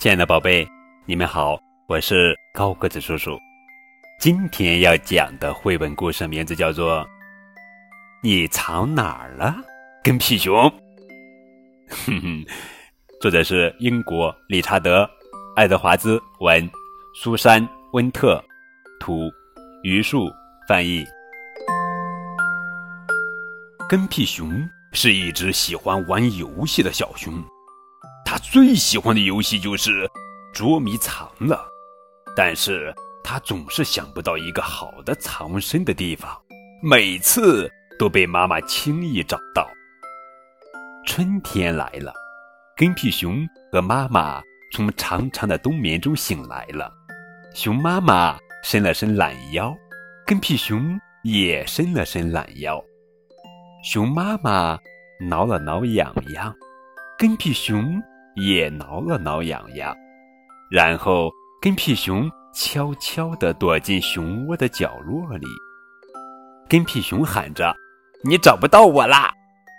亲爱的宝贝，你们好，我是高个子叔叔。今天要讲的绘本故事名字叫做《你藏哪儿了，跟屁熊》。哼哼，作者是英国理查德·爱德华兹文，苏珊·温特图，榆树翻译。跟屁熊是一只喜欢玩游戏的小熊。他最喜欢的游戏就是捉迷藏了，但是他总是想不到一个好的藏身的地方，每次都被妈妈轻易找到。春天来了，跟屁熊和妈妈从长长的冬眠中醒来了。熊妈妈伸了伸懒腰，跟屁熊也伸了伸懒腰。熊妈妈挠了挠痒痒，跟屁熊。也挠了挠痒痒，然后跟屁熊悄悄地躲进熊窝的角落里。跟屁熊喊着：“你找不到我啦！”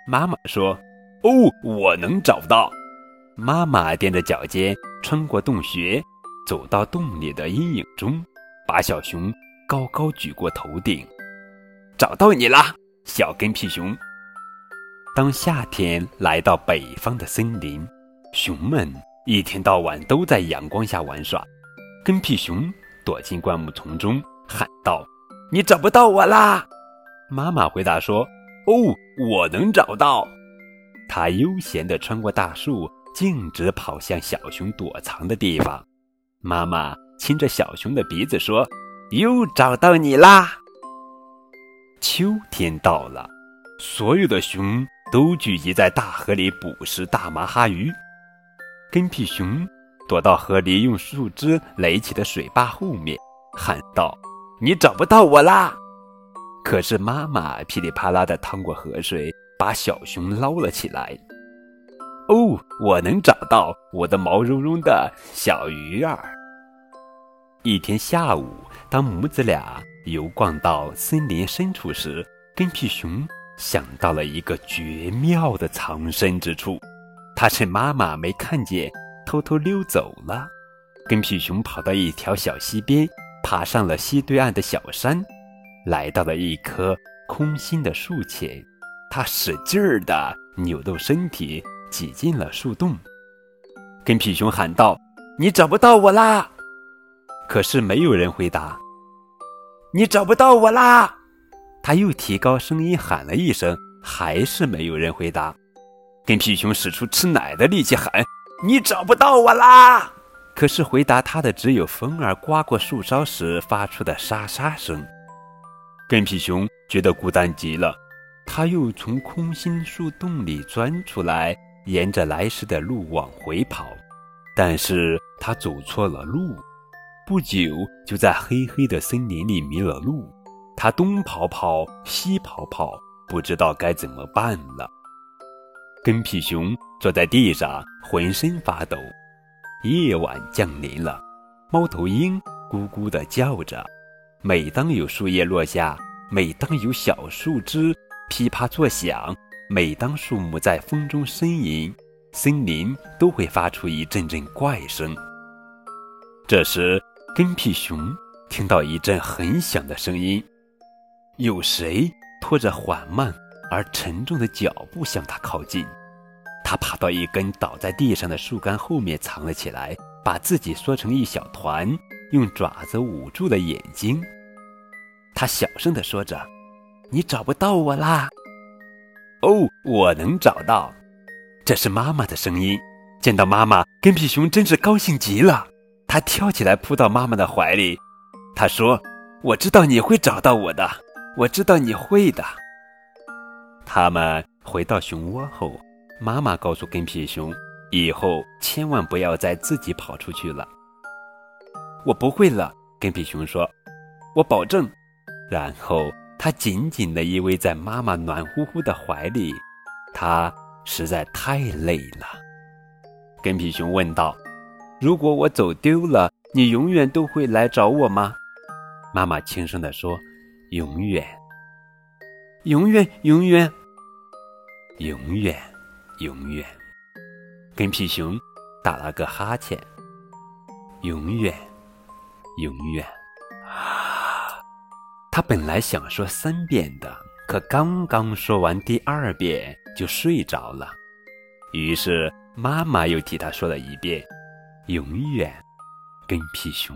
妈妈说：“哦，我能找到。”妈妈踮着脚尖穿过洞穴，走到洞里的阴影中，把小熊高高举过头顶。“找到你啦，小跟屁熊！”当夏天来到北方的森林。熊们一天到晚都在阳光下玩耍，跟屁熊躲进灌木丛中，喊道：“你找不到我啦！”妈妈回答说：“哦，我能找到。”它悠闲地穿过大树，径直跑向小熊躲藏的地方。妈妈亲着小熊的鼻子说：“又找到你啦！”秋天到了，所有的熊都聚集在大河里捕食大马哈鱼。跟屁熊躲到河里用树枝垒起的水坝后面，喊道：“你找不到我啦！”可是妈妈噼里啪啦地趟过河水，把小熊捞了起来。哦，我能找到我的毛茸茸的小鱼儿。一天下午，当母子俩游逛到森林深处时，跟屁熊想到了一个绝妙的藏身之处。他趁妈妈没看见，偷偷溜走了。跟屁熊跑到一条小溪边，爬上了溪对岸的小山，来到了一棵空心的树前。他使劲儿地扭动身体，挤进了树洞。跟屁熊喊道：“你找不到我啦！”可是没有人回答。“你找不到我啦！”他又提高声音喊了一声，还是没有人回答。跟屁熊使出吃奶的力气喊：“你找不到我啦！”可是回答他的只有风儿刮过树梢时发出的沙沙声。跟屁熊觉得孤单极了，他又从空心树洞里钻出来，沿着来时的路往回跑。但是他走错了路，不久就在黑黑的森林里迷了路。他东跑跑，西跑跑，不知道该怎么办了。跟屁熊坐在地上，浑身发抖。夜晚降临了，猫头鹰咕咕地叫着。每当有树叶落下，每当有小树枝噼啪作响，每当树木在风中呻吟，森林都会发出一阵阵怪声。这时，跟屁熊听到一阵很响的声音，有谁拖着缓慢？而沉重的脚步向他靠近，他爬到一根倒在地上的树干后面藏了起来，把自己缩成一小团，用爪子捂住了眼睛。他小声地说着：“你找不到我啦。”“哦，我能找到。”这是妈妈的声音。见到妈妈，跟屁熊真是高兴极了。他跳起来扑到妈妈的怀里。他说：“我知道你会找到我的，我知道你会的。”他们回到熊窝后，妈妈告诉跟屁熊：“以后千万不要再自己跑出去了。”我不会了，跟屁熊说：“我保证。”然后他紧紧地依偎在妈妈暖乎乎的怀里，他实在太累了。跟屁熊问道：“如果我走丢了，你永远都会来找我吗？”妈妈轻声地说：“永远，永远，永远。”永远，永远。跟屁熊打了个哈欠，永远，永远。啊！他本来想说三遍的，可刚刚说完第二遍就睡着了。于是妈妈又替他说了一遍：“永远，跟屁熊。”